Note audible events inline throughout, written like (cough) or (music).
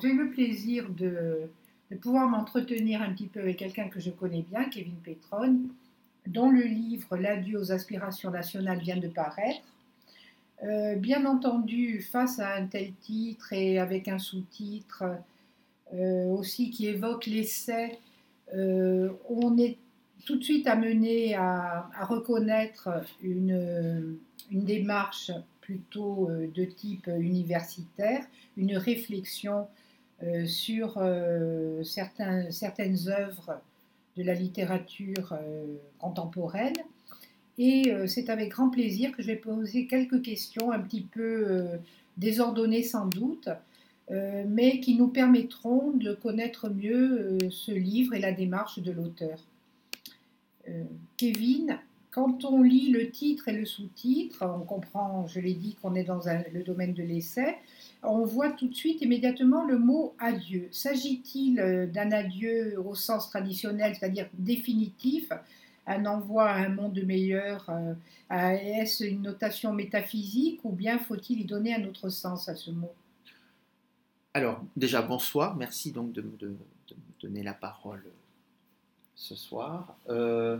J'ai le plaisir de, pouvoir m'entretenir un petit peu avec quelqu'un que je connais bien, Kevin Petron, dont le livre L'adieu aux aspirations nationales vient de paraître. Euh, bien entendu, face à un tel titre et avec un sous-titre euh, aussi qui évoque l'essai, euh, on est tout de suite amené à, reconnaître une, démarche plutôt de type universitaire, une réflexion sur certains, certaines œuvres de la littérature contemporaine et euh, c'est avec grand plaisir que je vais poser quelques questions un petit peu euh, désordonnées sans doute, euh, mais qui nous permettront de connaître mieux ce livre et la démarche de l'auteur. Kevin, quand on lit le titre et le sous-titre, on comprend, je l'ai dit, qu'on est dans le domaine de l'essai, on voit tout de suite immédiatement le mot adieu. S'agit-il d'un adieu au sens traditionnel, c'est-à-dire définitif, un envoi à un monde meilleur euh, Est-ce une notation métaphysique ou bien faut-il y donner un autre sens à ce mot? Alors, déjà, bonsoir. Merci donc de, me donner la parole ce soir. Euh,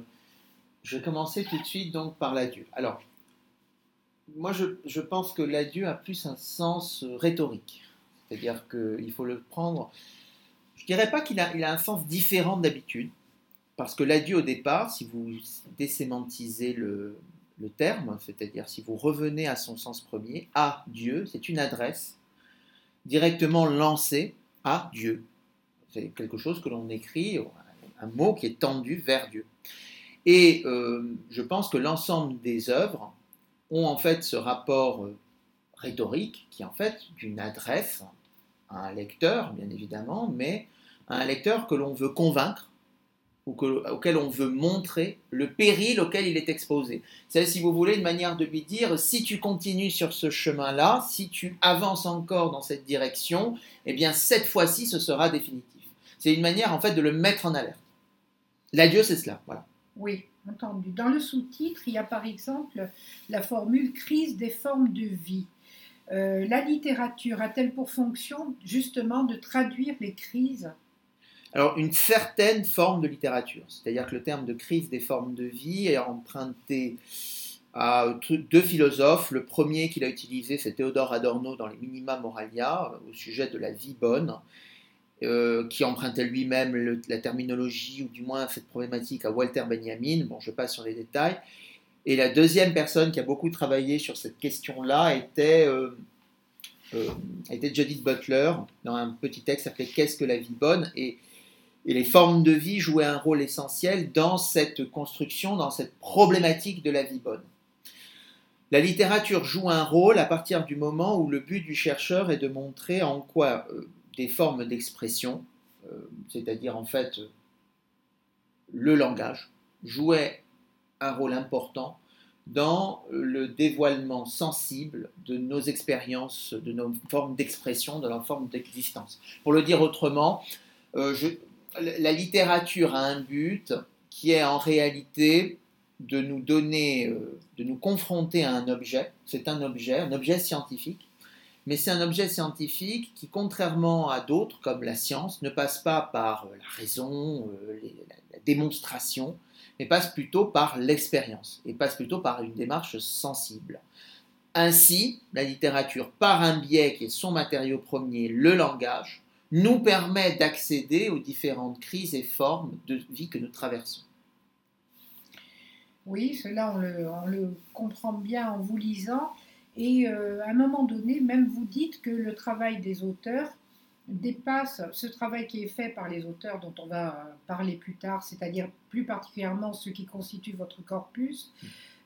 je vais commencer tout de suite donc par l'adieu. Alors, moi, je, pense que l'adieu a plus un sens rhétorique. C'est-à-dire qu'il faut le prendre. Je ne dirais pas qu'il a, un sens différent d'habitude parce que l'adieu au départ, si vous désémantisez le, terme, c'est-à-dire si vous revenez à son sens premier, à Dieu, c'est une adresse directement lancée à Dieu. C'est quelque chose que l'on écrit, un mot qui est tendu vers Dieu. Et euh, je pense que l'ensemble des œuvres ont en fait ce rapport euh, rhétorique qui est en fait d'une adresse à un lecteur, bien évidemment, mais à un lecteur que l'on veut convaincre auquel on veut montrer le péril auquel il est exposé. C'est, si vous voulez, une manière de lui dire, si tu continues sur ce chemin-là, si tu avances encore dans cette direction, eh bien, cette fois-ci, ce sera définitif. C'est une manière, en fait, de le mettre en alerte. L'adieu, c'est cela, voilà. Oui, entendu. Dans le sous-titre, il y a par exemple la formule crise des formes de vie. Euh, la littérature a-t-elle pour fonction justement de traduire les crises? Alors, une certaine forme de littérature, c'est-à-dire que le terme de crise des formes de vie est emprunté à deux philosophes. Le premier qu'il a utilisé, c'est Théodore Adorno dans les Minima Moralia, au sujet de la vie bonne, euh, qui empruntait lui-même la terminologie, ou du moins cette problématique, à Walter Benjamin. Bon, je passe sur les détails. Et la deuxième personne qui a beaucoup travaillé sur cette question-là était, euh, euh, Judith Butler, dans un petit texte appelé Qu'est-ce que la vie bonne? Et les formes de vie jouaient un rôle essentiel dans cette construction, dans cette problématique de la vie bonne. La littérature joue un rôle à partir du moment où le but du chercheur est de montrer en quoi des formes d'expression, euh, c'est-à-dire en fait le langage, jouait un rôle important dans le dévoilement sensible de nos expériences, de nos formes d'expression, de nos formes d'existence. Pour le dire autrement, euh, la littérature a un but qui est en réalité de nous donner, euh, de nous confronter à un objet. C'est un objet, un objet scientifique, mais c'est un objet scientifique qui, contrairement à d'autres comme la science, ne passe pas par la raison, euh, la démonstration, mais passe plutôt par l'expérience et passe plutôt par une démarche sensible. Ainsi, la littérature, par un biais qui est son matériau premier, le langage, nous permet d'accéder aux différentes crises et formes de vie que nous traversons. Oui, cela on le, comprend bien en vous lisant. Et euh, à un moment donné, même vous dites que le travail des auteurs dépasse ce travail qui est fait par les auteurs dont on va parler plus tard, c'est-à-dire plus particulièrement ceux qui constituent votre corpus.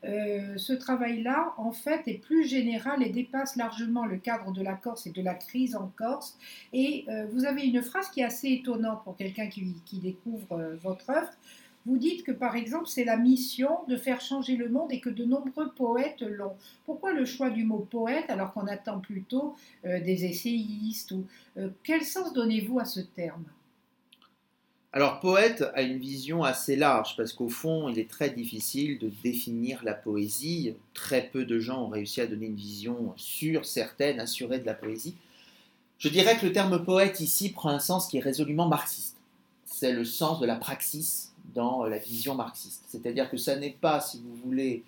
Euh, ce travail-là, en fait, est plus général et dépasse largement le cadre de la Corse et de la crise en Corse. Et euh, vous avez une phrase qui est assez étonnante pour quelqu'un qui, découvre euh, votre œuvre. Vous dites que, par exemple, c'est la mission de faire changer le monde et que de nombreux poètes l'ont. Pourquoi le choix du mot poète alors qu'on attend plutôt des essayistes ou, Quel sens donnez-vous à ce terme? Alors, poète a une vision assez large parce qu'au fond, il est très difficile de définir la poésie. Très peu de gens ont réussi à donner une vision sûre, certaine, assurée de la poésie. Je dirais que le terme poète ici prend un sens qui est résolument marxiste. C'est le sens de la praxis dans la vision marxiste. C'est-à-dire que ça n'est pas, si vous voulez,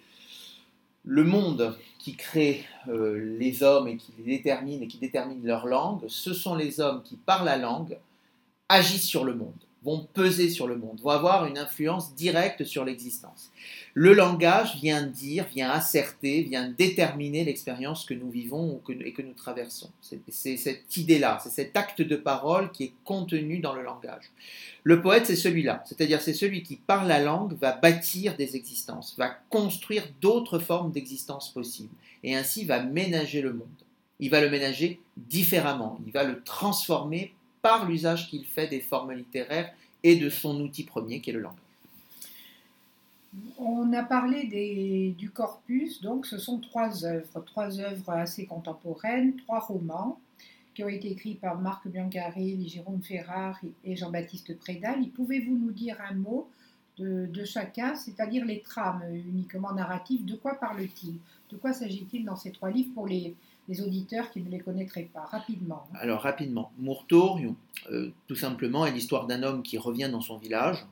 le monde qui crée euh, les hommes et qui les détermine et qui détermine leur langue, ce sont les hommes qui, par la langue, agissent sur le monde vont peser sur le monde, vont avoir une influence directe sur l'existence. Le langage vient dire, vient asserter, vient déterminer l'expérience que nous vivons et que nous traversons. C'est cette idée-là, c'est cet acte de parole qui est contenu dans le langage. Le poète, c'est celui-là, c'est-à-dire c'est celui qui, par la langue, va bâtir des existences, va construire d'autres formes d'existence possibles, et ainsi va ménager le monde. Il va le ménager différemment, il va le transformer par l'usage qu'il fait des formes littéraires et de son outil premier qui est le langage. On a parlé du corpus, donc ce sont trois œuvres, trois œuvres assez contemporaines, trois romans qui ont été écrits par Marc Biancaril, Jérôme Ferrard et Jean-Baptiste Prédal. Pouvez-vous nous dire un mot de, de chacun, c'est-à-dire les trames uniquement narratives? De quoi parle-t-il? De quoi s'agit-il dans ces trois livres pour les, les auditeurs qui ne les connaîtraient pas Rapidement. Hein. Alors, rapidement. Mourtourion, euh, tout simplement, est l'histoire d'un homme qui revient dans son village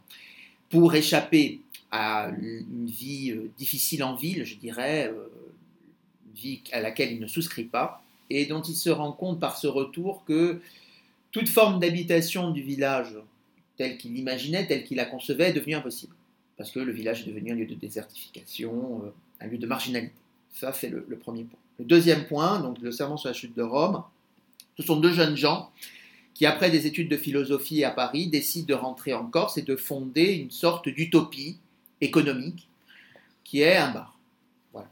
pour échapper à une vie euh, difficile en ville, je dirais, euh, vie à laquelle il ne souscrit pas, et dont il se rend compte par ce retour que toute forme d'habitation du village, tel qu'il l'imaginait, tel qu'il la concevait, est devenue impossible. Parce que le village est devenu un lieu de désertification, un lieu de marginalité. Ça, c'est le premier point. Le deuxième point, donc le serment sur la chute de Rome, ce sont deux jeunes gens qui, après des études de philosophie à Paris, décident de rentrer en Corse et de fonder une sorte d'utopie économique qui est un bar. Voilà.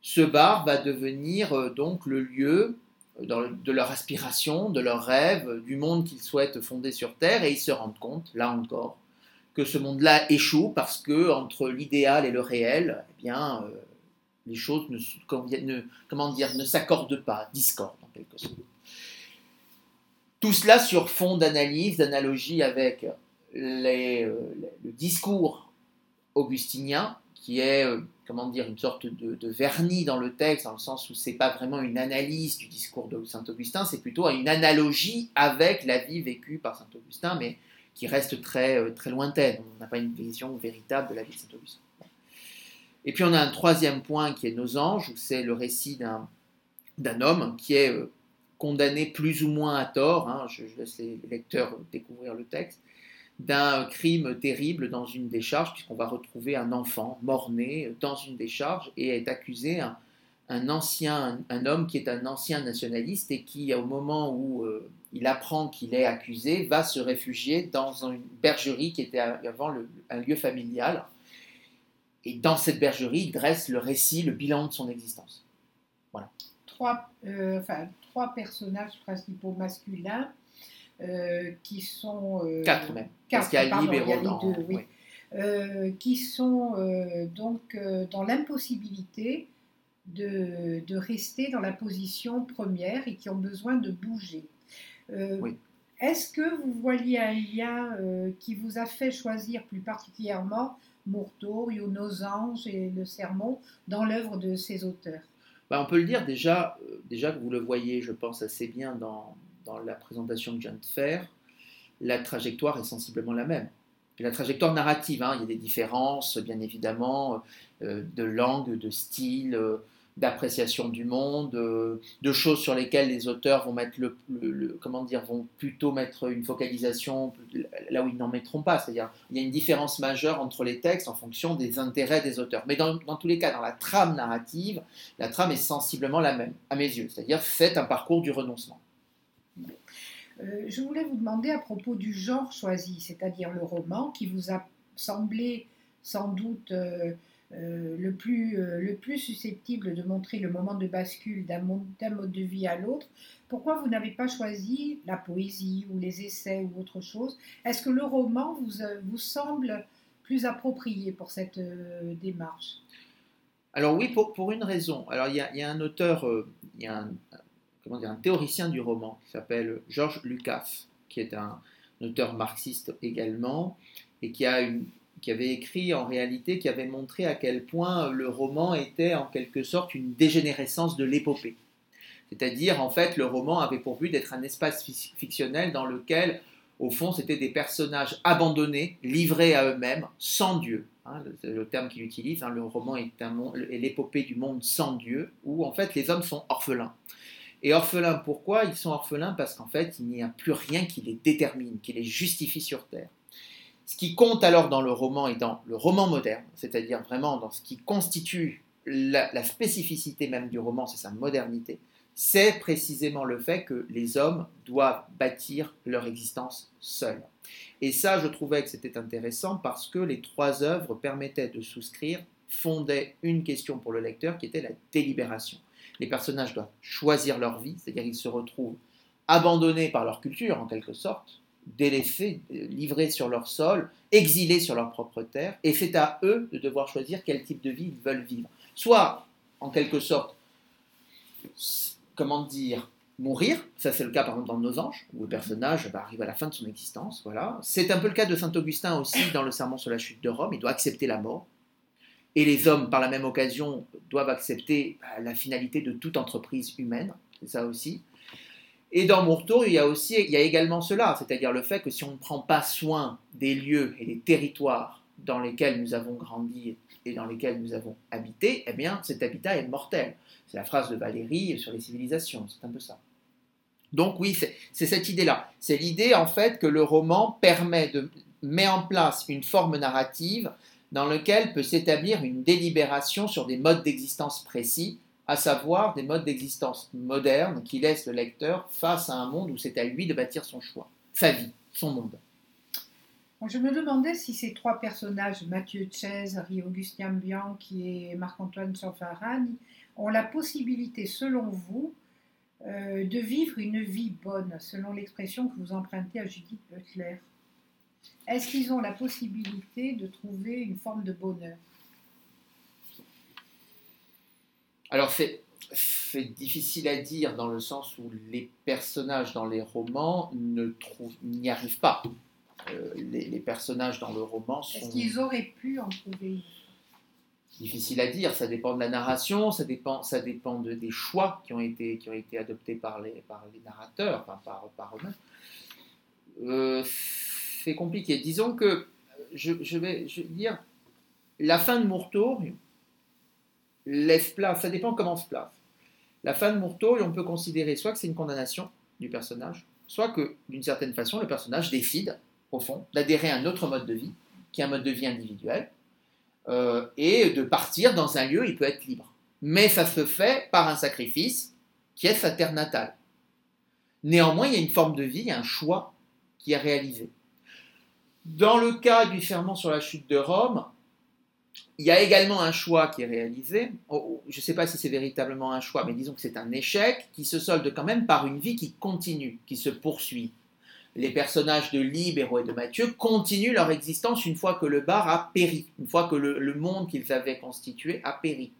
Ce bar va devenir euh, donc le lieu euh, de leur aspiration, de leur rêve, du monde qu'ils souhaitent fonder sur Terre, et ils se rendent compte, là encore, que ce monde-là échoue parce que entre l'idéal et le réel, eh bien, euh, les choses ne, comment dire, ne s'accordent pas, discordent en quelque sorte. Tout cela sur fond d'analyse, d'analogie avec euh, le discours augustinien, qui est, euh, comment dire, une sorte de, vernis dans le texte, dans le sens où c'est pas vraiment une analyse du discours de Saint Augustin, c'est plutôt une analogie avec la vie vécue par Saint Augustin, mais qui reste très, euh, très lointaine. On n'a pas une vision véritable de la vie de Saint Augustin. Et puis on a un troisième point qui est Nos anges, où c'est le récit d'un homme qui est euh, condamné plus ou moins à tort, hein, je, laisse les lecteurs découvrir le texte, d'un crime terrible dans une décharge, puisqu'on va retrouver un enfant mort-né dans une décharge et est accusé un, ancien, un, homme qui est un ancien nationaliste et qui, au moment où euh, il apprend qu'il est accusé, va se réfugier dans une bergerie qui était avant un lieu familial et dans cette bergerie, il dresse le récit, le bilan de son existence. Voilà. Trois, euh, enfin, trois personnages principaux masculins euh, qui sont. Euh, quatre même. Quatre, parce qu'il y a Libre et Deux, oui. qui sont donc dans l'impossibilité de, de, rester dans la position première et qui ont besoin de bouger. oui. Est-ce que vous voyez un lien qui vous a fait choisir plus particulièrement Mourteau, Nos Anges et Le Sermon dans l'œuvre de ces auteurs bah, On peut le dire déjà, euh, déjà que vous le voyez, je pense, assez bien dans, dans la présentation que je viens de faire, la trajectoire est sensiblement la même. la trajectoire narrative, hein, il y a des différences, bien évidemment, euh, de langue, de style, euh, d'appréciation du monde, euh, de choses sur lesquelles les auteurs vont mettre le, comment dire vont plutôt mettre une focalisation là où ils n'en mettront pas. C'est-à-dire il y a une différence majeure entre les textes en fonction des intérêts des auteurs. Mais dans, tous les cas, dans la trame narrative, la trame est sensiblement la même à mes yeux. C'est-à-dire faites un parcours du renoncement. Euh, je voulais vous demander à propos du genre choisi, c'est-à-dire le roman qui vous a semblé sans doute euh, euh, le, plus, euh, le plus susceptible de montrer le moment de bascule d'un mode de vie à l'autre, pourquoi vous n'avez pas choisi la poésie ou les essais ou autre chose? Est-ce que le roman vous, euh, vous semble plus approprié pour cette démarche? Alors oui, pour, une raison. Alors il y a, y a un auteur, il y a un, comment dire, un théoricien du roman qui s'appelle Georges Lucas, qui est un auteur marxiste également, et qui a une, qui avait écrit en réalité, qui avait montré à quel point le roman était en quelque sorte une dégénérescence de l'épopée. C'est-à-dire, en fait, le roman avait pour but d'être un espace fictionnel dans lequel, au fond, c'était des personnages abandonnés, livrés à eux-mêmes, sans Dieu. Hein, le terme qu'il utilise. Hein, le roman est, est l'épopée du monde sans Dieu, où en fait les hommes sont orphelins. Et orphelins, pourquoi Ils sont orphelins? Parce qu'en fait, il n'y a plus rien qui les détermine, qui les justifie sur Terre. Ce qui compte alors dans le roman et dans le roman moderne, c'est-à-dire vraiment dans ce qui constitue la, spécificité même du roman, c'est sa modernité, c'est précisément le fait que les hommes doivent bâtir leur existence seuls. Et ça, je trouvais que c'était intéressant parce que les trois œuvres permettaient de souscrire, fondaient une question pour le lecteur qui était la délibération. Les personnages doivent choisir leur vie, c'est-à-dire qu'ils se retrouvent abandonnés par leur culture en quelque sorte, délaissés, livrés sur leur sol, exilés sur leur propre terre, et c'est à eux de devoir choisir quel type de vie ils veulent vivre. Soit, en quelque sorte, comment dire, mourir, ça c'est le cas par exemple dans Nos Anges, où le personnage va arriver à la fin de son existence, voilà. C'est un peu le cas de Saint Augustin aussi dans le Sermon sur la chute de Rome, il doit accepter la mort, et les hommes, par la même occasion, doivent accepter bah, la finalité de toute entreprise humaine, c'est ça aussi. Et dans mon il y a aussi, il y a également cela, c'est-à-dire le fait que si on ne prend pas soin des lieux et des territoires dans lesquels nous avons grandi et dans lesquels nous avons habité, eh bien, cet habitat est mortel. C'est la phrase de Valérie sur les civilisations, c'est un peu ça. Donc oui, c'est cette idée-là. C'est l'idée en fait que le roman permet de mettre en place une forme narrative dans laquelle peut s'établir une délibération sur des modes d'existence précis à savoir des modes d'existence modernes qui laissent le lecteur face à un monde où c'est à lui de bâtir son choix, sa vie, son monde. Je me demandais si ces trois personnages, Mathieu Harry Augustin Bianchi et Marc-Antoine Sanfarani, ont la possibilité, selon vous, euh, de vivre une vie bonne, selon l'expression que vous empruntez à Judith Butler? Est-ce qu'ils ont la possibilité de trouver une forme de bonheur? Alors c'est difficile à dire dans le sens où les personnages dans les romans n'y arrivent pas. Euh, les, personnages dans le roman sont... Est-ce qu'ils auraient pu en trouver Difficile à dire, ça dépend de la narration, ça dépend, ça dépend de, des choix qui ont été, qui ont été adoptés par les, par les narrateurs, enfin par, par eux-mêmes. Euh, c'est compliqué. Disons que, je, vais, je vais dire, la fin de Mourtour, laisse place, ça dépend comment se place. La fin de Mourteau, on peut considérer soit que c'est une condamnation du personnage, soit que d'une certaine façon, le personnage décide, au fond, d'adhérer à un autre mode de vie, qui est un mode de vie individuel, euh, et de partir dans un lieu, il peut être libre. Mais ça se fait par un sacrifice qui est sa terre natale. Néanmoins, il y a une forme de vie, un choix qui est réalisé. Dans le cas du serment sur la chute de Rome, il y a également un choix qui est réalisé. Oh, oh, je ne sais pas si c'est véritablement un choix, mais disons que c'est un échec qui se solde quand même par une vie qui continue, qui se poursuit. Les personnages de Libéro et de Mathieu continuent leur existence une fois que le bar a péri, une fois que le, monde qu'ils avaient constitué a péri.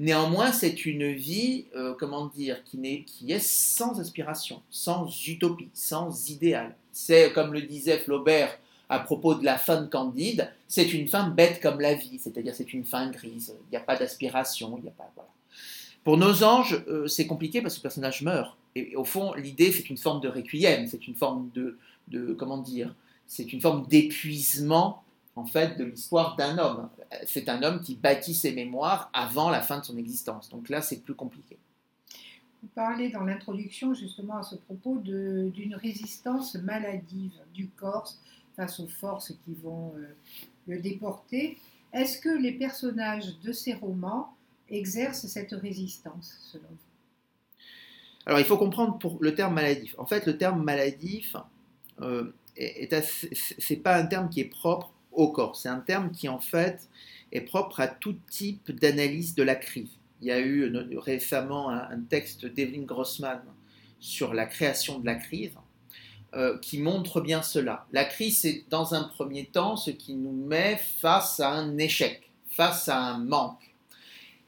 Néanmoins, c'est une vie, euh, comment dire, qui, qui est sans aspiration, sans utopie, sans idéal. C'est, comme le disait Flaubert, à propos de la de Candide, c'est une fin bête comme la vie, c'est-à-dire c'est une fin grise, il n'y a pas d'aspiration, il n'y a pas... Voilà. Pour nos anges, euh, c'est compliqué parce que le personnage meurt. Et, au fond, l'idée, c'est une forme de requiem, c'est une forme de, de comment dire, c'est une forme d'épuisement en fait de l'histoire d'un homme. C'est un homme qui bâtit ses mémoires avant la fin de son existence. Donc là, c'est plus compliqué. Vous parlez dans l'introduction justement à ce propos d'une résistance maladive du corps face aux forces qui vont euh, le déporter. Est-ce que les personnages de ces romans exercent cette résistance, selon vous? Alors, il faut comprendre pour le terme maladif. En fait, le terme maladif, euh, c'est pas un terme qui est propre au corps. C'est un terme qui, en fait, est propre à tout type d'analyse de la crise. Il y a eu euh, récemment un, un texte d'Evelyn Grossman sur la création de la crise. Euh, qui montre bien cela. La crise, c'est dans un premier temps ce qui nous met face à un échec, face à un manque.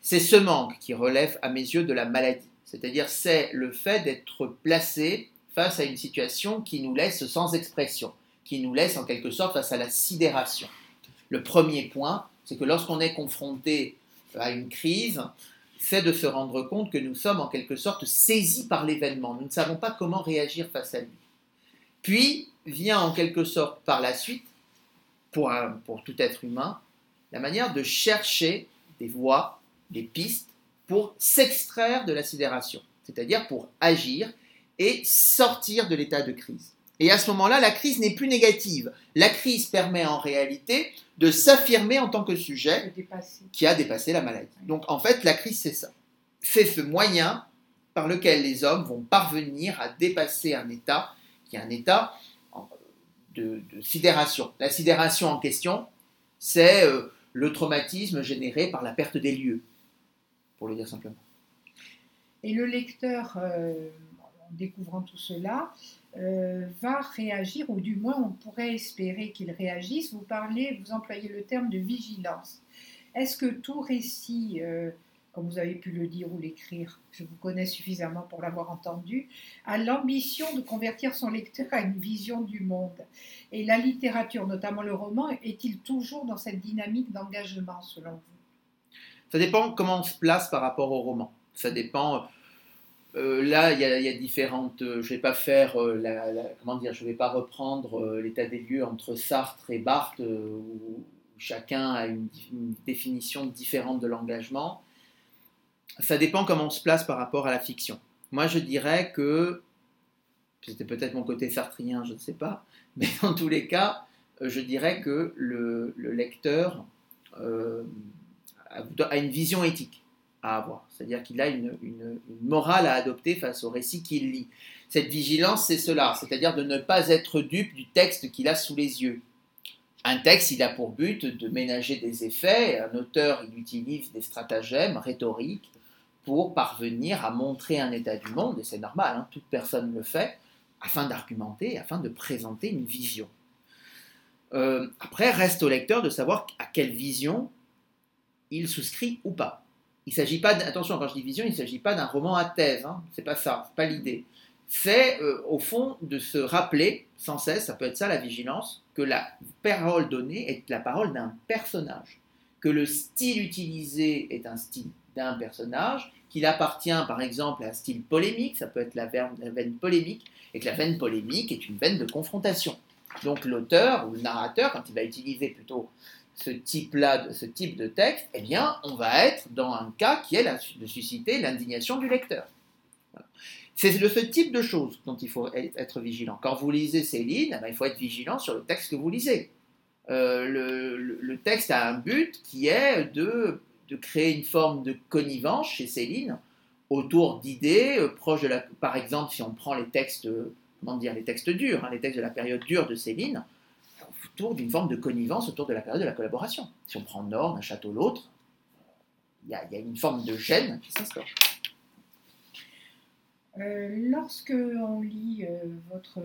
C'est ce manque qui relève à mes yeux de la maladie. C'est-à-dire c'est le fait d'être placé face à une situation qui nous laisse sans expression, qui nous laisse en quelque sorte face à la sidération. Le premier point, c'est que lorsqu'on est confronté à une crise, c'est de se rendre compte que nous sommes en quelque sorte saisis par l'événement. Nous ne savons pas comment réagir face à lui. Puis vient en quelque sorte par la suite, pour, pour tout être humain, la manière de chercher des voies, des pistes pour s'extraire de la sidération, c'est-à-dire pour agir et sortir de l'état de crise. Et à ce moment-là, la crise n'est plus négative. La crise permet en réalité de s'affirmer en tant que sujet qui a dépassé la maladie. Donc en fait, la crise, c'est ça. C'est ce moyen par lequel les hommes vont parvenir à dépasser un état qui est un état de, sidération. La sidération en question, c'est euh, le traumatisme généré par la perte des lieux, pour le dire simplement. Et le lecteur, euh, en découvrant tout cela, euh, va réagir, ou du moins on pourrait espérer qu'il réagisse. Vous parlez, vous employez le terme de vigilance. Est-ce que tout récit, comme vous avez pu le dire ou l'écrire, je vous connais suffisamment pour l'avoir entendu, a l'ambition de convertir son lecteur à une vision du monde Et la littérature, notamment le roman, est-il toujours dans cette dynamique d'engagement selon vous? Ça dépend comment on se place par rapport au roman. Ça dépend euh, là, il y, a différentes. Euh, je vais pas faire euh, comment dire. Je vais pas reprendre l'état des lieux entre Sartre et Barthes, où, chacun a une, définition différente de l'engagement. Ça dépend comment on se place par rapport à la fiction. Moi, je dirais que c'était peut-être mon côté sartrien, je ne sais pas, (laughs) mais dans tous les cas, je dirais que le, lecteur a une vision éthique à avoir. C'est-à-dire qu'il a une, morale à adopter face au récit qu'il lit. Cette vigilance, c'est cela, c'est-à-dire de ne pas être dupe du texte qu'il a sous les yeux. Un texte, il a pour but de ménager des effets. Un auteur, il utilise des stratagèmes rhétoriques pour parvenir à montrer un état du monde, et c'est normal, hein, toute personne le fait, afin d'argumenter, afin de présenter une vision. Euh, après, reste au lecteur de savoir à quelle vision il souscrit ou pas. Il s'agit pas, attention, quand je dis vision, il ne s'agit pas d'un roman à thèse, hein, c'est pas ça, c'est pas l'idée. C'est euh, au fond de se rappeler sans cesse, ça peut être ça la vigilance, que la parole donnée est la parole d'un personnage, que le style utilisé est un style d'un personnage, qu'il appartient par exemple à un style polémique, ça peut être la, la veine polémique, et que la veine polémique est une veine de confrontation. Donc l'auteur ou le narrateur, quand il va utiliser plutôt ce type-là, ce type de texte, eh bien, on va être dans un cas qui est de susciter l'indignation du lecteur. C'est de ce type de choses dont il faut être vigilant. Quand vous lisez Céline, eh il faut être vigilant sur le texte que vous lisez. Euh, le, texte a un but qui est de, de, créer une forme de connivence chez Céline autour d'idées euh, proches de la. Par exemple, si on prend les textes, comment dire, les textes durs, hein, les textes de la période dure de Céline, autour d'une forme de connivence autour de la période de la collaboration. Si on prend Nord, un château, l'autre, il y, a une forme de gêne qui. Euh, lorsque on lit euh, votre,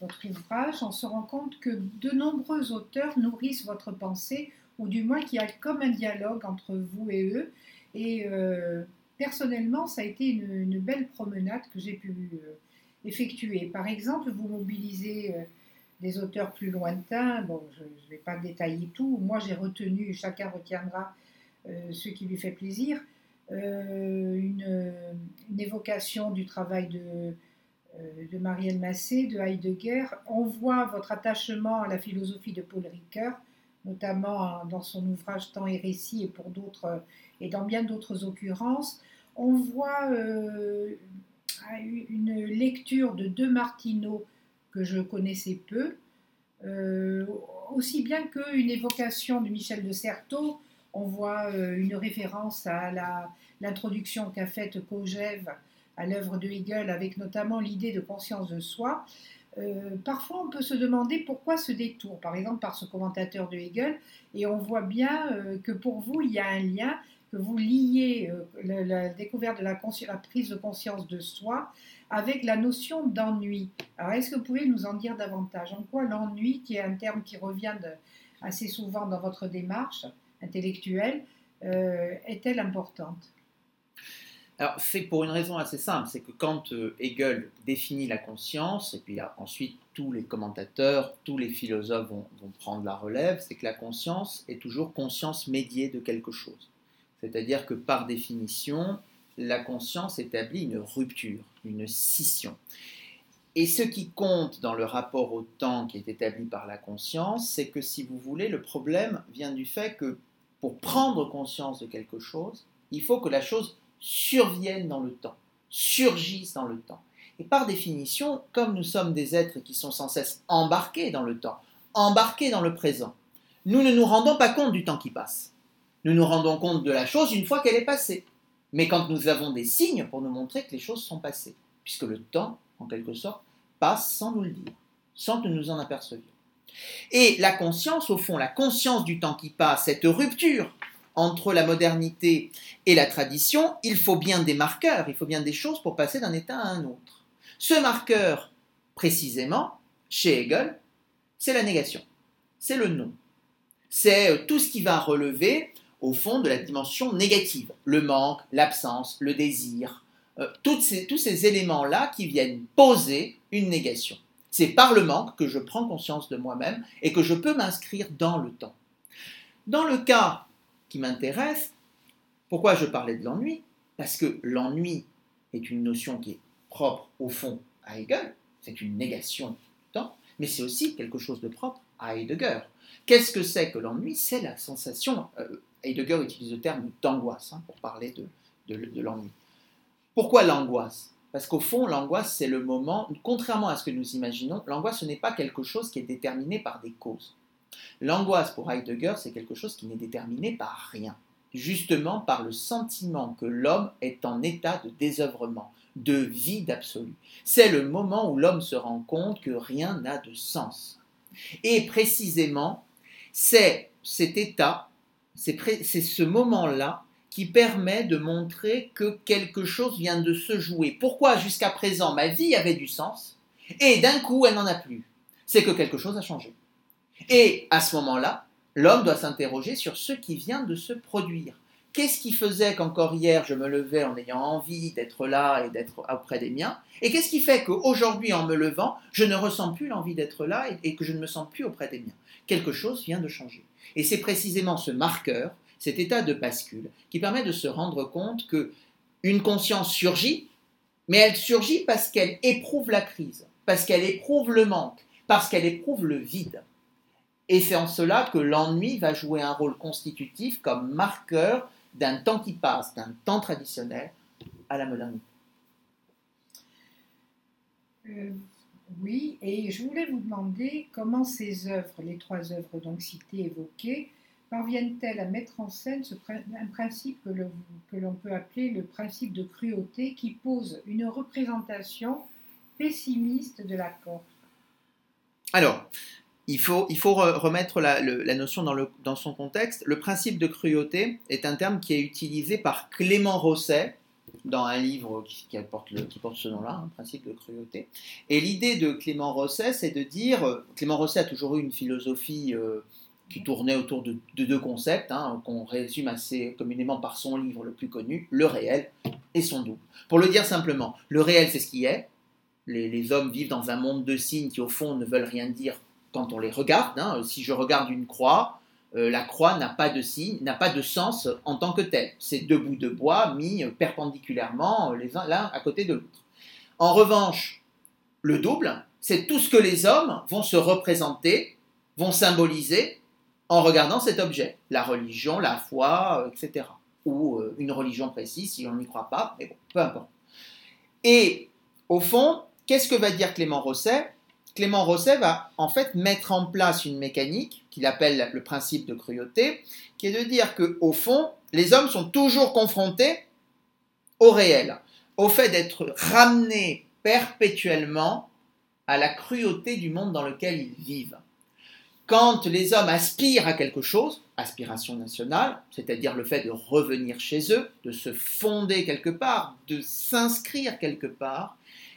votre ouvrage, on se rend compte que de nombreux auteurs nourrissent votre pensée, ou du moins qu'il y a comme un dialogue entre vous et eux. Et euh, personnellement, ça a été une, belle promenade que j'ai pu effectuer. Par exemple, vous mobilisez des auteurs plus lointains. Bon, je ne vais pas détailler tout. Moi, j'ai retenu, chacun retiendra euh, ce qui lui fait plaisir, euh, une, évocation du travail de, euh, de Marielle Massé, de Heidegger. On voit votre attachement à la philosophie de Paul Ricoeur, notamment dans son ouvrage Temps et récit et pour d'autres et dans bien d'autres occurrences. On voit une lecture de De Martino que je connaissais peu, euh, aussi bien qu'une évocation de Michel de Certeau, on voit euh, une référence à l'introduction qu'a faite Kojève à l'œuvre de Hegel, avec notamment l'idée de conscience de soi. Euh, parfois, on peut se demander pourquoi ce détour, par exemple par ce commentateur de Hegel, et on voit bien que pour vous, il y a un lien, que vous liez la, découverte de la, la, prise de conscience de soi avec la notion d'ennui. Alors, est-ce que vous pouvez nous en dire davantage? En quoi l'ennui, qui est un terme qui revient assez souvent dans votre démarche intellectuelle, euh, est-elle importante? Alors, c'est pour une raison assez simple, c'est que quand euh, Hegel définit la conscience, et puis ensuite tous les commentateurs, tous les philosophes vont, vont prendre la relève, c'est que la conscience est toujours conscience médiée de quelque chose. C'est-à-dire que par définition, la conscience établit une rupture, une scission. Et ce qui compte dans le rapport au temps qui est établi par la conscience, c'est que si vous voulez, le problème vient du fait que pour prendre conscience de quelque chose, il faut que la chose survienne dans le temps, surgisse dans le temps. Et par définition, comme nous sommes des êtres qui sont sans cesse embarqués dans le temps, embarqués dans le présent, nous ne nous rendons pas compte du temps qui passe. Nous nous rendons compte de la chose une fois qu'elle est passée. Mais quand nous avons des signes pour nous montrer que les choses sont passées, puisque le temps en quelque sorte, passe sans nous le dire, sans que nous en apercevions. Et la conscience, au fond, la conscience du temps qui passe, cette rupture entre la modernité et la tradition, il faut bien des marqueurs, il faut bien des choses pour passer d'un état à un autre. Ce marqueur, précisément, chez Hegel, c'est la négation, c'est le non. C'est euh, tout ce qui va relever, au fond, de la dimension négative, le manque, l'absence, le désir, euh, tous ces éléments-là qui viennent poser une négation. C'est par le manque que je prends conscience de moi-même et que je peux m'inscrire dans le temps. Dans le cas m'intéresse, pourquoi je parlais de l'ennui? Parce que l'ennui est une notion qui est propre au fond à Hegel, c'est une négation du temps, mais c'est aussi quelque chose de propre à Heidegger. Qu'est-ce que c'est que l'ennui? C'est la sensation, euh, Heidegger utilise le terme d'angoisse hein, pour parler de l'ennui. Pourquoi l'angoisse? Parce qu'au fond, l'angoisse, c'est le moment, contrairement à ce que nous imaginons, l'angoisse, ce n'est pas quelque chose qui est déterminé par des causes. L'angoisse, pour Heidegger, c'est quelque chose qui n'est déterminé par rien, justement par le sentiment que l'homme est en état de désœuvrement, de vide absolu. C'est le moment où l'homme se rend compte que rien n'a de sens. Et précisément, c'est cet état, c'est ce moment-là qui permet de montrer que quelque chose vient de se jouer. Pourquoi jusqu'à présent ma vie avait du sens et d'un coup elle n'en a plus? C'est que quelque chose a changé. Et à ce moment-là, l'homme doit s'interroger sur ce qui vient de se produire. Qu'est-ce qui faisait qu'encore hier je me levais en ayant envie d'être là et d'être auprès des miens? Et qu'est-ce qui fait qu'aujourd'hui en me levant, je ne ressens plus l'envie d'être là et, que je ne me sens plus auprès des miens? Quelque chose vient de changer. Et c'est précisément ce marqueur cet état de bascule qui permet de se rendre compte que une conscience surgit, mais elle surgit parce qu'elle éprouve la crise, parce qu'elle éprouve le manque, parce qu'elle éprouve le vide. Et c'est en cela que l'ennui va jouer un rôle constitutif comme marqueur d'un temps qui passe, d'un temps traditionnel à la modernité. Euh, oui, et je voulais vous demander comment ces œuvres, les trois œuvres donc citées, évoquées, parviennent-elles à mettre en scène ce, un principe que l'on peut appeler le principe de cruauté qui pose une représentation pessimiste de la corps Alors, il faut, remettre la, notion dans, son contexte. Le principe de cruauté est un terme qui est utilisé par Clément Rosset dans un livre qui, porte, ce nom-là, un principe de cruauté. Et l'idée de Clément Rosset, c'est de dire, Clément Rosset a toujours eu une philosophie euh, qui tournait autour de, deux concepts, hein, qu'on résume assez communément par son livre le plus connu, le réel et son double. Pour le dire simplement, le réel c'est ce qui est, les, hommes vivent dans un monde de signes qui au fond ne veulent rien dire quand on les regarde. Hein. Si je regarde une croix, euh, la croix n'a pas de signe, n'a pas de sens en tant que telle. C'est deux bouts de bois mis perpendiculairement les uns l'un à côté de l'autre. En revanche, le double, c'est tout ce que les hommes vont se représenter, vont symboliser en regardant cet objet, la religion, la foi, euh, etc. Ou euh, une religion précise si on n'y croit pas, mais bon, peu importe. Et au fond, qu'est-ce que va dire Clément Rosset? Clément Rosset va en fait mettre en place une mécanique qu'il appelle le principe de cruauté, qui est de dire que au fond, les hommes sont toujours confrontés au réel, au fait d'être ramenés perpétuellement à la cruauté du monde dans lequel ils vivent. Quand les hommes aspirent à quelque chose, aspiration nationale, c'est-à-dire le fait de revenir chez eux, de se fonder quelque part, de s'inscrire quelque part,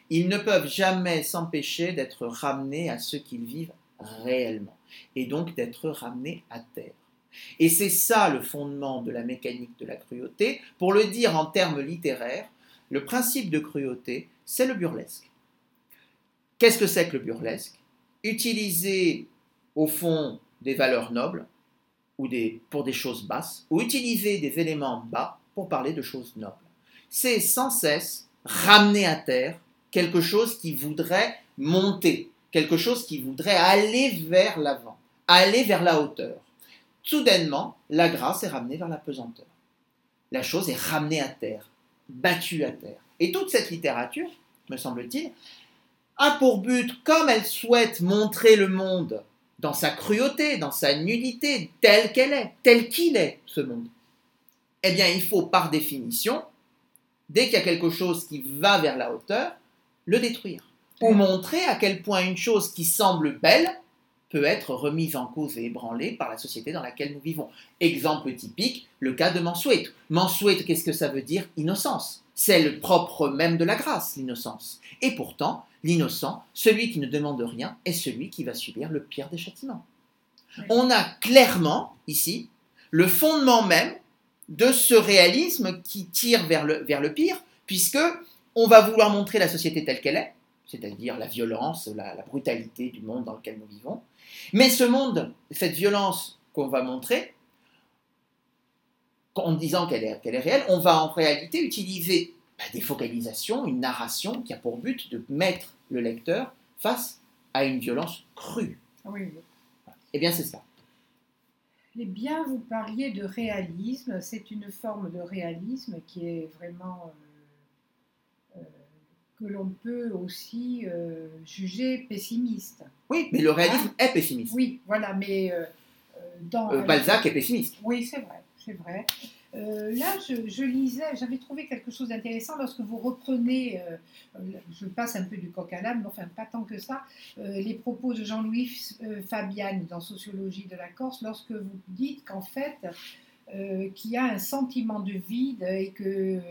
ils ne peuvent jamais s'empêcher d'être ramenés à ce qu'ils vivent réellement, et donc d'être ramenés à terre. Et c'est ça le fondement de la mécanique de la cruauté. Pour le dire en termes littéraires, le principe de cruauté, c'est le burlesque. Qu'est-ce que c'est que le burlesque? Utiliser au fond des valeurs nobles, ou pour des choses basses, ou utiliser des éléments bas pour parler de choses nobles. C'est sans cesse ramener à terre quelque chose qui voudrait monter, quelque chose qui voudrait aller vers l'avant, aller vers la hauteur. Soudainement, la grâce est ramenée vers la pesanteur. La chose est ramenée à terre, battue à terre. Et toute cette littérature, me semble-t-il, a pour but, comme elle souhaite montrer le monde dans sa cruauté, dans sa nudité, telle qu'elle est, tel qu'il est, ce monde, eh bien, il faut par définition, dès qu'il y a quelque chose qui va vers la hauteur, le détruire. Ou montrer à quel point une chose qui semble belle peut être remise en cause et ébranlée par la société dans laquelle nous vivons. Exemple typique, le cas de Mansuet. Mansuet, qu'est-ce que ça veut dire? Innocence. C'est le propre même de la grâce, l'innocence. Et pourtant, l'innocent, celui qui ne demande rien, est celui qui va subir le pire des châtiments. On a clairement, ici, le fondement même de ce réalisme qui tire vers le, vers le pire, puisque on va vouloir montrer la société telle qu'elle est, c'est-à-dire la violence, la, brutalité du monde dans lequel nous vivons. Mais ce monde, cette violence qu'on va montrer, en disant qu'elle est, est, réelle, on va en réalité utiliser bah, des focalisations, une narration qui a pour but de mettre le lecteur face à une violence crue. Oui. Eh bien, c'est ça. Eh bien, vous parliez de réalisme. C'est une forme de réalisme qui est vraiment euh, que l'on peut aussi euh, juger pessimiste. Oui, mais le réalisme est pessimiste. Oui, voilà, mais dans Balzac est pessimiste. Oui, c'est vrai, c'est vrai. Euh, là, je, lisais, j'avais trouvé quelque chose d'intéressant lorsque vous reprenez, euh, je passe un peu du coq à l'âne, mais enfin pas tant que ça, euh, les propos de Jean-Louis Fabian dans Sociologie de la Corse, lorsque vous dites qu'en fait, qu'il y a un sentiment de vide et que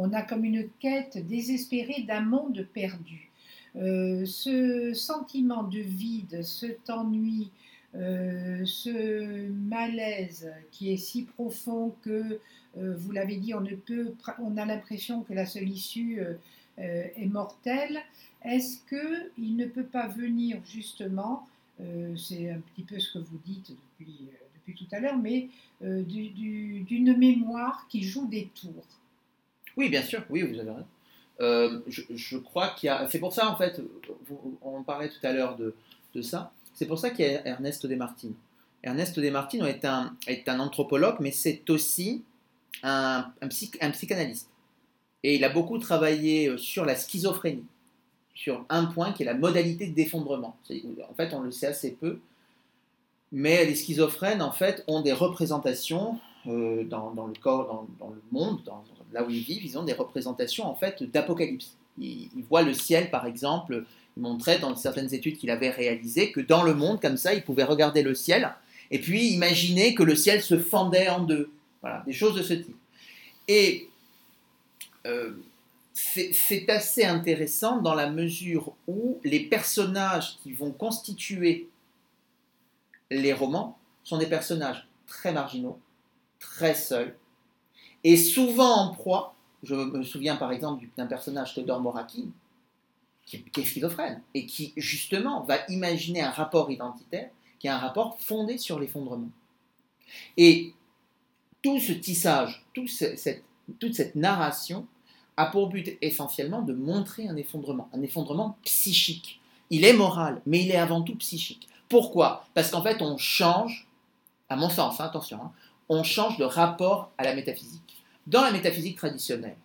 on a comme une quête désespérée d'un monde perdu. ce sentiment de vide, cet ennui, euh, ce malaise qui est si profond que, euh, vous l'avez dit, on, ne peut, on a l'impression que la seule issue euh, est mortelle, est-ce qu'il ne peut pas venir justement, c'est un petit peu ce que vous dites depuis tout à l'heure, mais d'une mémoire qui joue des tours? Oui, bien sûr, oui, vous avez raison. Je, je, crois qu'il y a. C'est pour ça, en fait, on parlait tout à l'heure de, ça. C'est pour ça qu'il y a Ernesto Martino. Ernesto Martino est un, est un anthropologue, mais c'est aussi un, psychanalyste. Et il a beaucoup travaillé euh, sur la schizophrénie, sur un point qui est la modalité de défendrement. En fait, on le sait assez peu, mais les schizophrènes, en fait, ont des représentations euh, dans, le corps, dans, le monde, là où ils vivent, ils ont des représentations, en fait, d'apocalypse. ils voient le ciel, par exemple, montrait dans certaines études qu'il avait réalisées que dans le monde, comme ça, il pouvait regarder le ciel et puis imaginer que le ciel se fendait en deux. Voilà, des choses de ce type. Et euh, c'est assez intéressant dans la mesure où les personnages qui vont constituer les romans sont des personnages très marginaux, très seuls, et souvent en proie. Je me souviens par exemple d'un personnage, Théodore Morakin, qui, est schizophrène et qui justement va imaginer un rapport identitaire qui est un rapport fondé sur l'effondrement. Et tout ce tissage, cette, toute cette narration a pour but essentiellement de montrer un effondrement, un effondrement psychique. Il est moral, mais il est avant tout psychique. Pourquoi? Parce qu'en fait, on change, à mon sens, hein, attention, hein, on change de rapport à la métaphysique. Dans la métaphysique traditionnelle,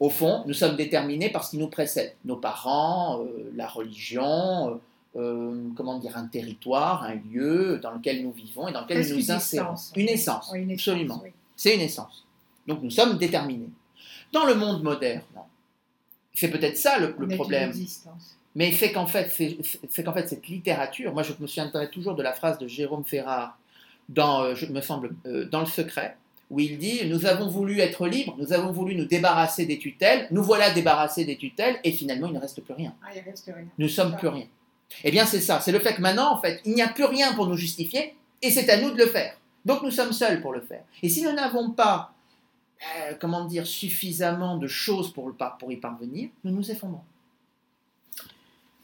au fond, nous sommes déterminés par ce qui nous précède. Nos parents, euh, la religion, euh, euh, comment dire, un territoire, un lieu dans lequel nous vivons et dans lequel nous nous insérons. Une essence, absolument. C'est une essence. Donc nous sommes déterminés. Dans le monde moderne, c'est peut-être ça le, problème. Mais c'est qu'en fait, c'est qu'en fait cette littérature, moi je me souviendrai toujours de la phrase de Jérôme Ferrard dans, je me semble, dans Le Secret, où il dit Nous avons voulu être libres, nous avons voulu nous débarrasser des tutelles, nous voilà débarrassés des tutelles, et finalement il ne reste plus rien. Ah, il reste rien. Nous ne sommes plus rien. Eh bien, c'est ça. C'est le fait que maintenant, en fait, il n'y a plus rien pour nous justifier, et c'est à nous de le faire. Donc nous sommes seuls pour le faire. Et si nous n'avons pas, euh, comment dire, suffisamment de choses pour, pour y parvenir, nous nous effondrons.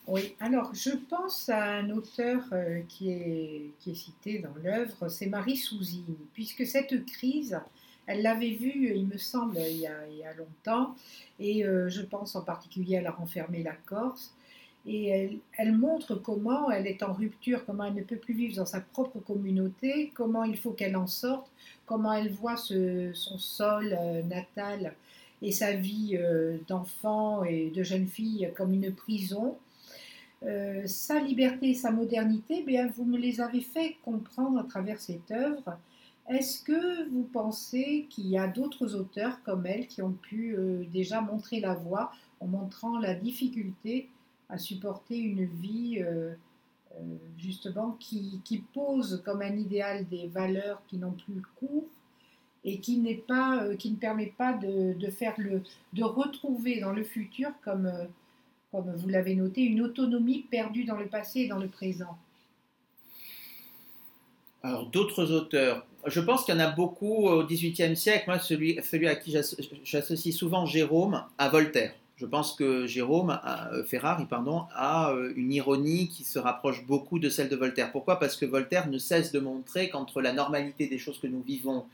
Oui, alors je pense à un auteur euh, qui, est, qui est cité dans l'œuvre, c'est Marie Souzine, puisque cette crise, elle l'avait vue, il me semble, il y a, longtemps, et euh, je pense en particulier à la renfermer la Corse, et elle, montre comment elle est en rupture, comment elle ne peut plus vivre dans sa propre communauté, comment il faut qu'elle en sorte, comment elle voit son sol euh, natal et sa vie d'enfant et de jeune fille comme une prison. Euh, sa liberté et sa modernité, bien, vous me les avez fait comprendre à travers cette œuvre. Est-ce que vous pensez qu'il y a d'autres auteurs comme elle qui ont pu euh, déjà montrer la voie en montrant la difficulté à supporter une vie euh, justement qui, pose comme un idéal des valeurs qui n'ont plus cours et qui, qui ne permet pas de, faire le, de retrouver dans le futur, comme, comme vous l'avez noté, une autonomie perdue dans le passé et dans le présent alors, d'autres auteurs. Je pense qu'il y en a beaucoup au XVIIIe siècle. Moi, celui, à qui j'associe souvent Jérôme à Voltaire. Je pense que Jérôme euh, Ferrari pardon, a euh, une ironie qui se rapproche beaucoup de celle de Voltaire. Pourquoi? Parce que Voltaire ne cesse de montrer qu'entre la normalité des choses que nous vivons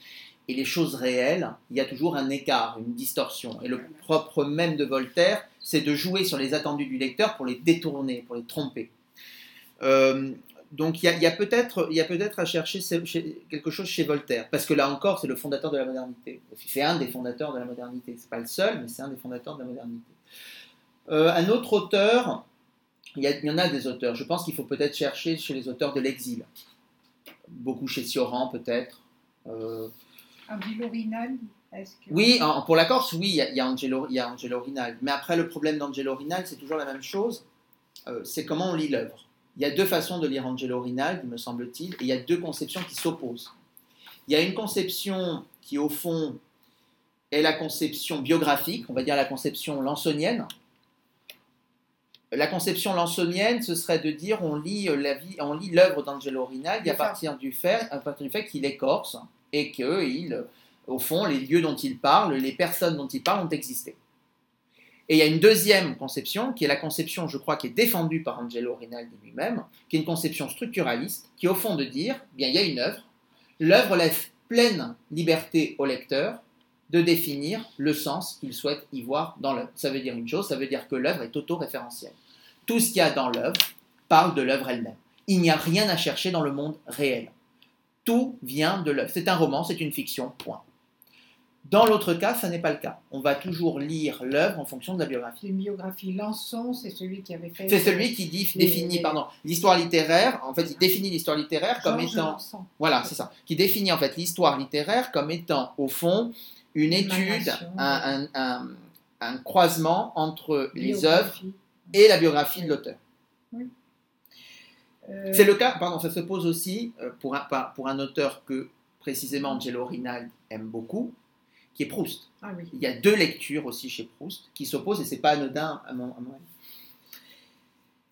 et les choses réelles, il y a toujours un écart, une distorsion. Et le propre même de Voltaire, c'est de jouer sur les attendus du lecteur pour les détourner, pour les tromper. Euh, donc il y a, peut-être peut à chercher quelque chose chez Voltaire, parce que là encore, c'est le fondateur de la modernité. C'est un des fondateurs de la modernité. C'est pas le seul, mais c'est un des fondateurs de la modernité. Euh, un autre auteur, il y, a, il y, en a des auteurs. Je pense qu'il faut peut-être chercher chez les auteurs de l'exil. Beaucoup chez Sioran, peut-être. Euh, Angelo Rinaldi que... Oui, en, pour la Corse, oui, il y a, y a Angelo, y a Angelo Rinaldi. Mais après, le problème d'Angelo Rinaldi, c'est toujours la même chose. Euh, c'est comment on lit l'œuvre. Il y a deux façons de lire Angelo Rinaldi, me semble-t-il, et il y a deux conceptions qui s'opposent. Il y a une conception qui, au fond, est la conception biographique, on va dire la conception lansonienne. La conception lansonienne, ce serait de dire on lit la vie, on lit l'œuvre d'Angelo Rinaldi à partir du fait, à partir du fait qu'il est corse et que il, au fond, les lieux dont il parle, les personnes dont il parle ont existé. Et il y a une deuxième conception, qui est la conception, je crois, qui est défendue par Angelo Rinaldi lui-même, qui est une conception structuraliste, qui au fond de dire, bien, il y a une œuvre, l'œuvre laisse pleine liberté au lecteur de définir le sens qu'il souhaite y voir dans l'œuvre. Ça veut dire une chose, ça veut dire que l'œuvre est autoréférentielle. Tout ce qu'il y a dans l'œuvre parle de l'œuvre elle-même. Il n'y a rien à chercher dans le monde réel. Tout vient de l'œuvre. C'est un roman, c'est une fiction, point. Dans l'autre cas, ça n'est pas le cas. On va toujours lire l'œuvre en fonction de la biographie. Une biographie. Lançon, c'est celui qui avait fait. C'est celui qui dit, les, définit, les... pardon, l'histoire littéraire. En fait, il définit l'histoire littéraire comme étant. Lançon. Voilà, c'est ça. Qui définit en fait l'histoire littéraire comme étant, au fond, une, étude, un, un, un, un, croisement entre les œuvres et la biographie de l'auteur. Oui. Euh... C'est le cas, pardon, ça se pose aussi euh, pour un, pour un auteur que précisément Angelo Rinaldi aime beaucoup, qui est Proust. Ah oui. Il y a deux lectures aussi chez Proust qui s'opposent et c'est pas anodin à mon, à mon avis.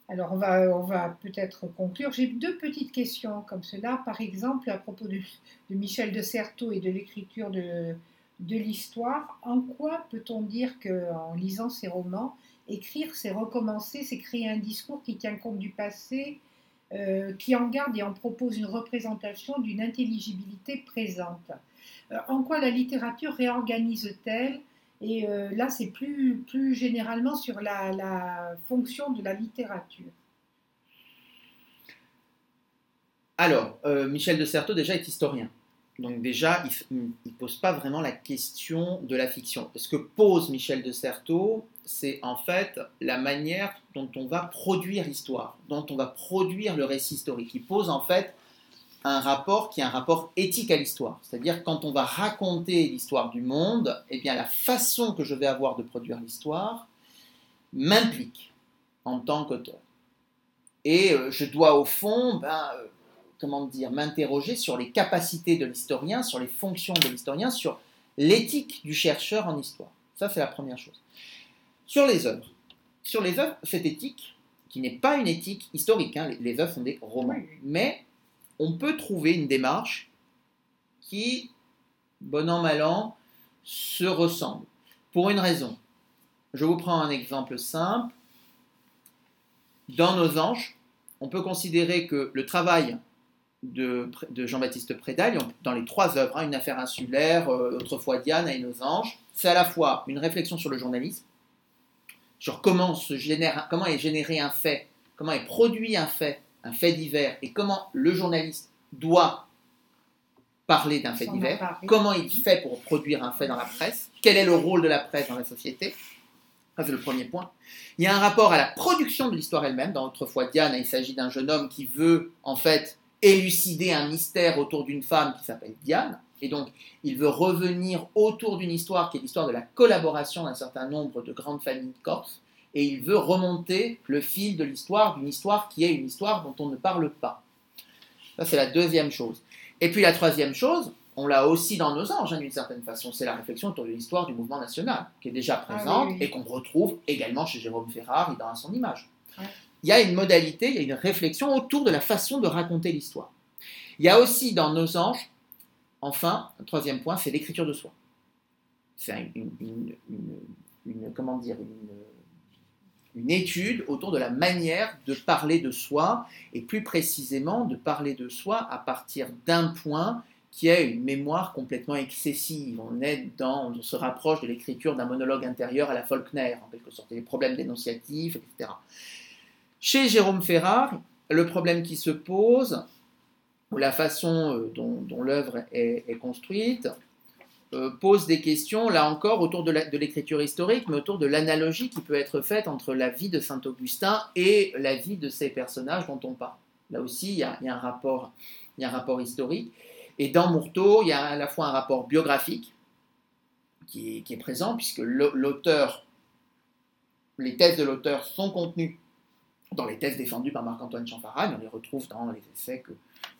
Alors on va, on va peut-être conclure. J'ai deux petites questions comme cela. Par exemple, à propos de, de Michel de Certeau et de l'écriture de, de l'histoire, en quoi peut-on dire qu'en lisant ces romans, écrire, c'est recommencer, c'est créer un discours qui tient compte du passé, euh, qui en garde et en propose une représentation d'une intelligibilité présente euh, en quoi la littérature réorganise-t-elle? Et euh, là, c'est plus, plus généralement sur la, la, fonction de la littérature. Alors, Michel de Certeau, déjà, est historien. Donc déjà, il ne pose pas vraiment la question de la fiction. Ce que pose Michel de Certeau, c'est en fait la manière dont on va produire l'histoire, dont on va produire le récit historique. Il pose en fait un rapport qui est un rapport éthique à l'histoire. C'est-à-dire quand on va raconter l'histoire du monde, eh bien la façon que je vais avoir de produire l'histoire m'implique en tant qu'auteur. Et euh, je dois au fond, ben, euh, comment dire, m'interroger sur les capacités de l'historien, sur les fonctions de l'historien, sur l'éthique du chercheur en histoire. Ça, c'est la première chose. Sur les œuvres. Sur les œuvres, cette éthique, qui n'est pas une éthique historique, hein, les, œuvres sont des romans, mais on peut trouver une démarche qui, bon an, mal an, se ressemble. Pour une raison. Je vous prends un exemple simple. dans Nos Anges, on peut considérer que le travail de, Jean-Baptiste Prédal, dans les trois œuvres, hein, Une affaire insulaire, euh, Autrefois Diane et Nos Anges, c'est à la fois une réflexion sur le journalisme, sur comment, se génère, comment est généré un fait, comment est produit un fait, un fait divers, et comment le journaliste doit parler d'un fait divers, comment il fait pour produire un fait dans la presse, quel est le rôle de la presse dans la société? Ça, c'est le premier point. Il y a un rapport à la production de l'histoire elle-même. Dans Autrefois Diane, il s'agit d'un jeune homme qui veut, en fait, élucider un mystère autour d'une femme qui s'appelle Diane. Et donc, il veut revenir autour d'une histoire qui est l'histoire de la collaboration d'un certain nombre de grandes familles de Corse. Et il veut remonter le fil de l'histoire, d'une histoire qui est une histoire dont on ne parle pas. Ça, c'est la deuxième chose. Et puis la troisième chose, on l'a aussi dans nos anges, hein, d'une certaine façon, c'est la réflexion autour de l'histoire du mouvement national, qui est déjà ah présente et qu'on retrouve également chez Jérôme Ferrari dans son image il y a une modalité, il y a une réflexion autour de la façon de raconter l'histoire. Il y a aussi dans Nos Anges, enfin, troisième point, c'est l'écriture de soi. C'est une, étude autour de la manière de parler de soi, et plus précisément de parler de soi à partir d'un point qui est une mémoire complètement excessive. On, est dans, on se rapproche de l'écriture d'un monologue intérieur à la Faulkner, en quelque sorte, des problèmes dénonciatifs, etc. Chez Jérôme Ferrard, le problème qui se pose, ou la façon euh, dont, l'œuvre est, construite, euh, pose des questions, là encore, autour de l'écriture historique, mais autour de l'analogie qui peut être faite entre la vie de Saint-Augustin et la vie de ces personnages dont on parle. Là aussi, il y a, un, rapport, historique. Et dans Mourteau, il y a à la fois un rapport biographique qui est, qui présent, puisque l'auteur, les thèses de l'auteur sont contenues dans les thèses défendues par Marc-Antoine Champaragne, on les retrouve dans les essais que,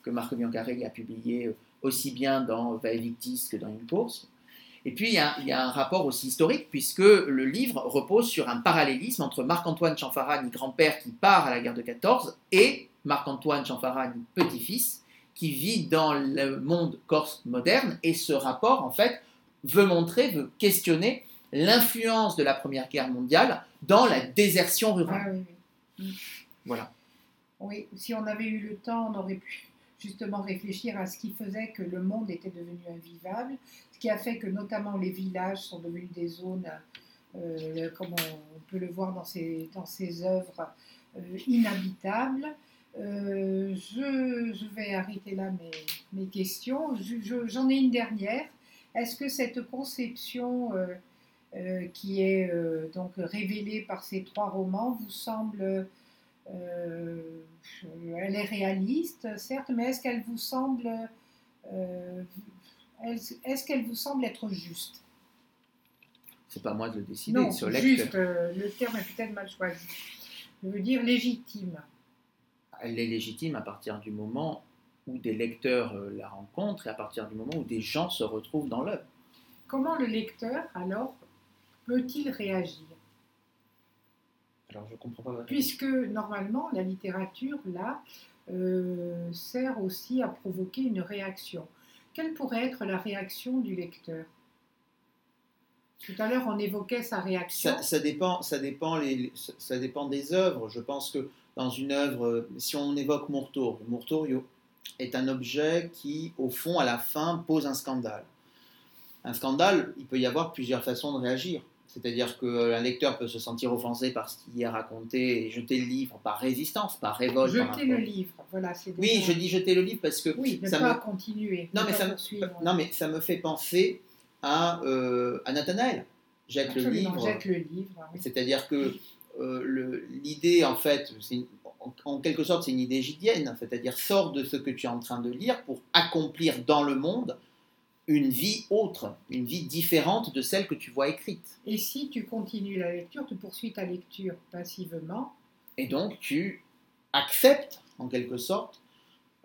que Marc Biancarelli a publiés euh, aussi bien dans Vae Victis que dans Une course. Et puis, il y, a, il y, a, un rapport aussi historique, puisque le livre repose sur un parallélisme entre Marc-Antoine Champaragne, grand-père qui part à la guerre de 14, et Marc-Antoine Champaragne, petit-fils, qui vit dans le monde corse moderne. Et ce rapport, en fait, veut montrer, veut questionner l'influence de la Première Guerre mondiale dans la désertion rurale. Ah voilà. Si on avait eu le temps, on aurait pu justement réfléchir à ce qui faisait que le monde était devenu invivable, ce qui a fait que notamment les villages sont devenus des zones, euh, comme on, peut le voir dans ces, dans ces œuvres, euh, inhabitables. Euh, je, vais arrêter là mes, mes questions. J'en ai une dernière. Est-ce que cette conception euh, qui est donc révélée par ces trois romans vous semble elle est réaliste, certes, mais est-ce qu'elle vous semble est-ce qu'elle vous semble être juste? C'est pas moi de le décider. Non, juste. le terme est peut-être mal choisi. Je veux dire légitime. Elle est légitime à partir du moment où des lecteurs la rencontrent et à partir du moment où des gens se retrouvent dans l'œuvre. Comment le lecteur, alors, peut-il réagir? Alors, je comprends pas. Puisque normalement, la littérature, là, euh, sert aussi à provoquer une réaction. Quelle pourrait être la réaction du lecteur? Tout à l'heure, on évoquait sa réaction. Ça, dépend, ça, dépend les, ça dépend des œuvres. Je pense que dans une œuvre, si on évoque Mourtour, Mourtorio est un objet qui, au fond, à la fin, pose un scandale. Un scandale, il peut y avoir plusieurs façons de réagir. C'est-à-dire qu'un lecteur peut se sentir offensé par ce qu'il y a raconté et jeter le livre par résistance, par révolte. Jeter le livre, voilà. Oui, je dis jeter le livre parce que oui, ça pas me... continuer. Non, mais ça me... non, mais ça me fait penser à, euh, à Nathanaël. Jette le livre. Jette le livre. C'est-à-dire que euh, l'idée, en fait, en, quelque sorte, c'est une idée gidienne. C'est-à-dire, sors de ce que tu es en train de lire pour accomplir dans le monde une vie autre, une vie différente de celle que tu vois écrite. Et si tu continues la lecture, tu poursuis ta lecture passivement. Et donc tu acceptes, en quelque sorte,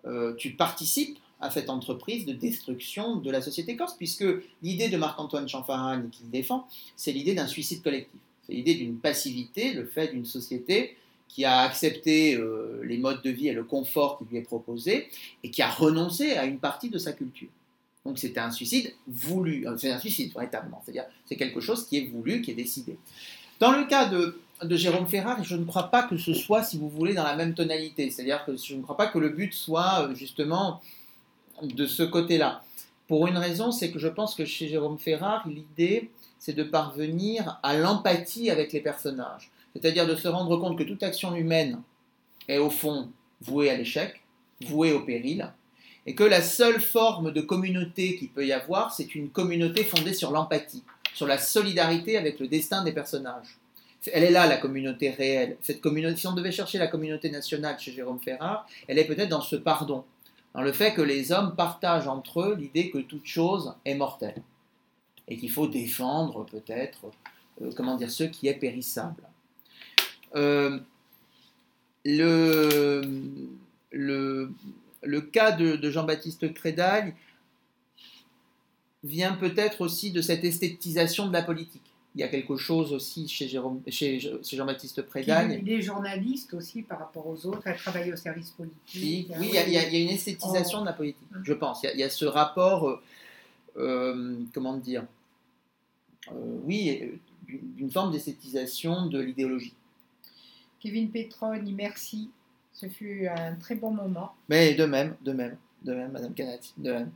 euh, tu participes à cette entreprise de destruction de la société corse, puisque l'idée de Marc-Antoine Chanfaragne qu'il défend, c'est l'idée d'un suicide collectif. C'est l'idée d'une passivité, le fait d'une société qui a accepté euh, les modes de vie et le confort qui lui est proposé, et qui a renoncé à une partie de sa culture. Donc c'était un suicide voulu, euh, c'est un suicide véritablement, c'est-à-dire c'est quelque chose qui est voulu, qui est décidé. Dans le cas de, Jérôme Ferrari, je ne crois pas que ce soit, si vous voulez, dans la même tonalité. C'est-à-dire que je ne crois pas que le but soit justement de ce côté-là. Pour une raison, c'est que je pense que chez Jérôme Ferrari, l'idée, c'est de parvenir à l'empathie avec les personnages. C'est-à-dire de se rendre compte que toute action humaine est au fond vouée à l'échec, vouée au péril, et que la seule forme de communauté qu'il peut y avoir, c'est une communauté fondée sur l'empathie, sur la solidarité avec le destin des personnages. Elle est là, la communauté réelle. Cette communauté, si on devait chercher la communauté nationale chez Jérôme Ferrard, elle est peut-être dans ce pardon, dans le fait que les hommes partagent entre eux l'idée que toute chose est mortelle et qu'il faut défendre peut-être, euh, comment dire, ce qui est périssable. Euh, le, le, le, cas de, Jean-Baptiste Crédal vient peut-être aussi de cette esthétisation de la politique. Il y a quelque chose aussi chez, chez, Jean-Baptiste Prédagne. Il est journaliste aussi par rapport aux autres, elle travaille au service politique. Oui, il, y a, une esthétisation de la politique, je pense. Il y, a, ce rapport, euh, euh, comment dire, oui, d'une forme d'esthétisation de l'idéologie. Kevin Petroni, merci. Ce fut un très bon moment. Mais de même, de même, de même, Madame Canati, de même.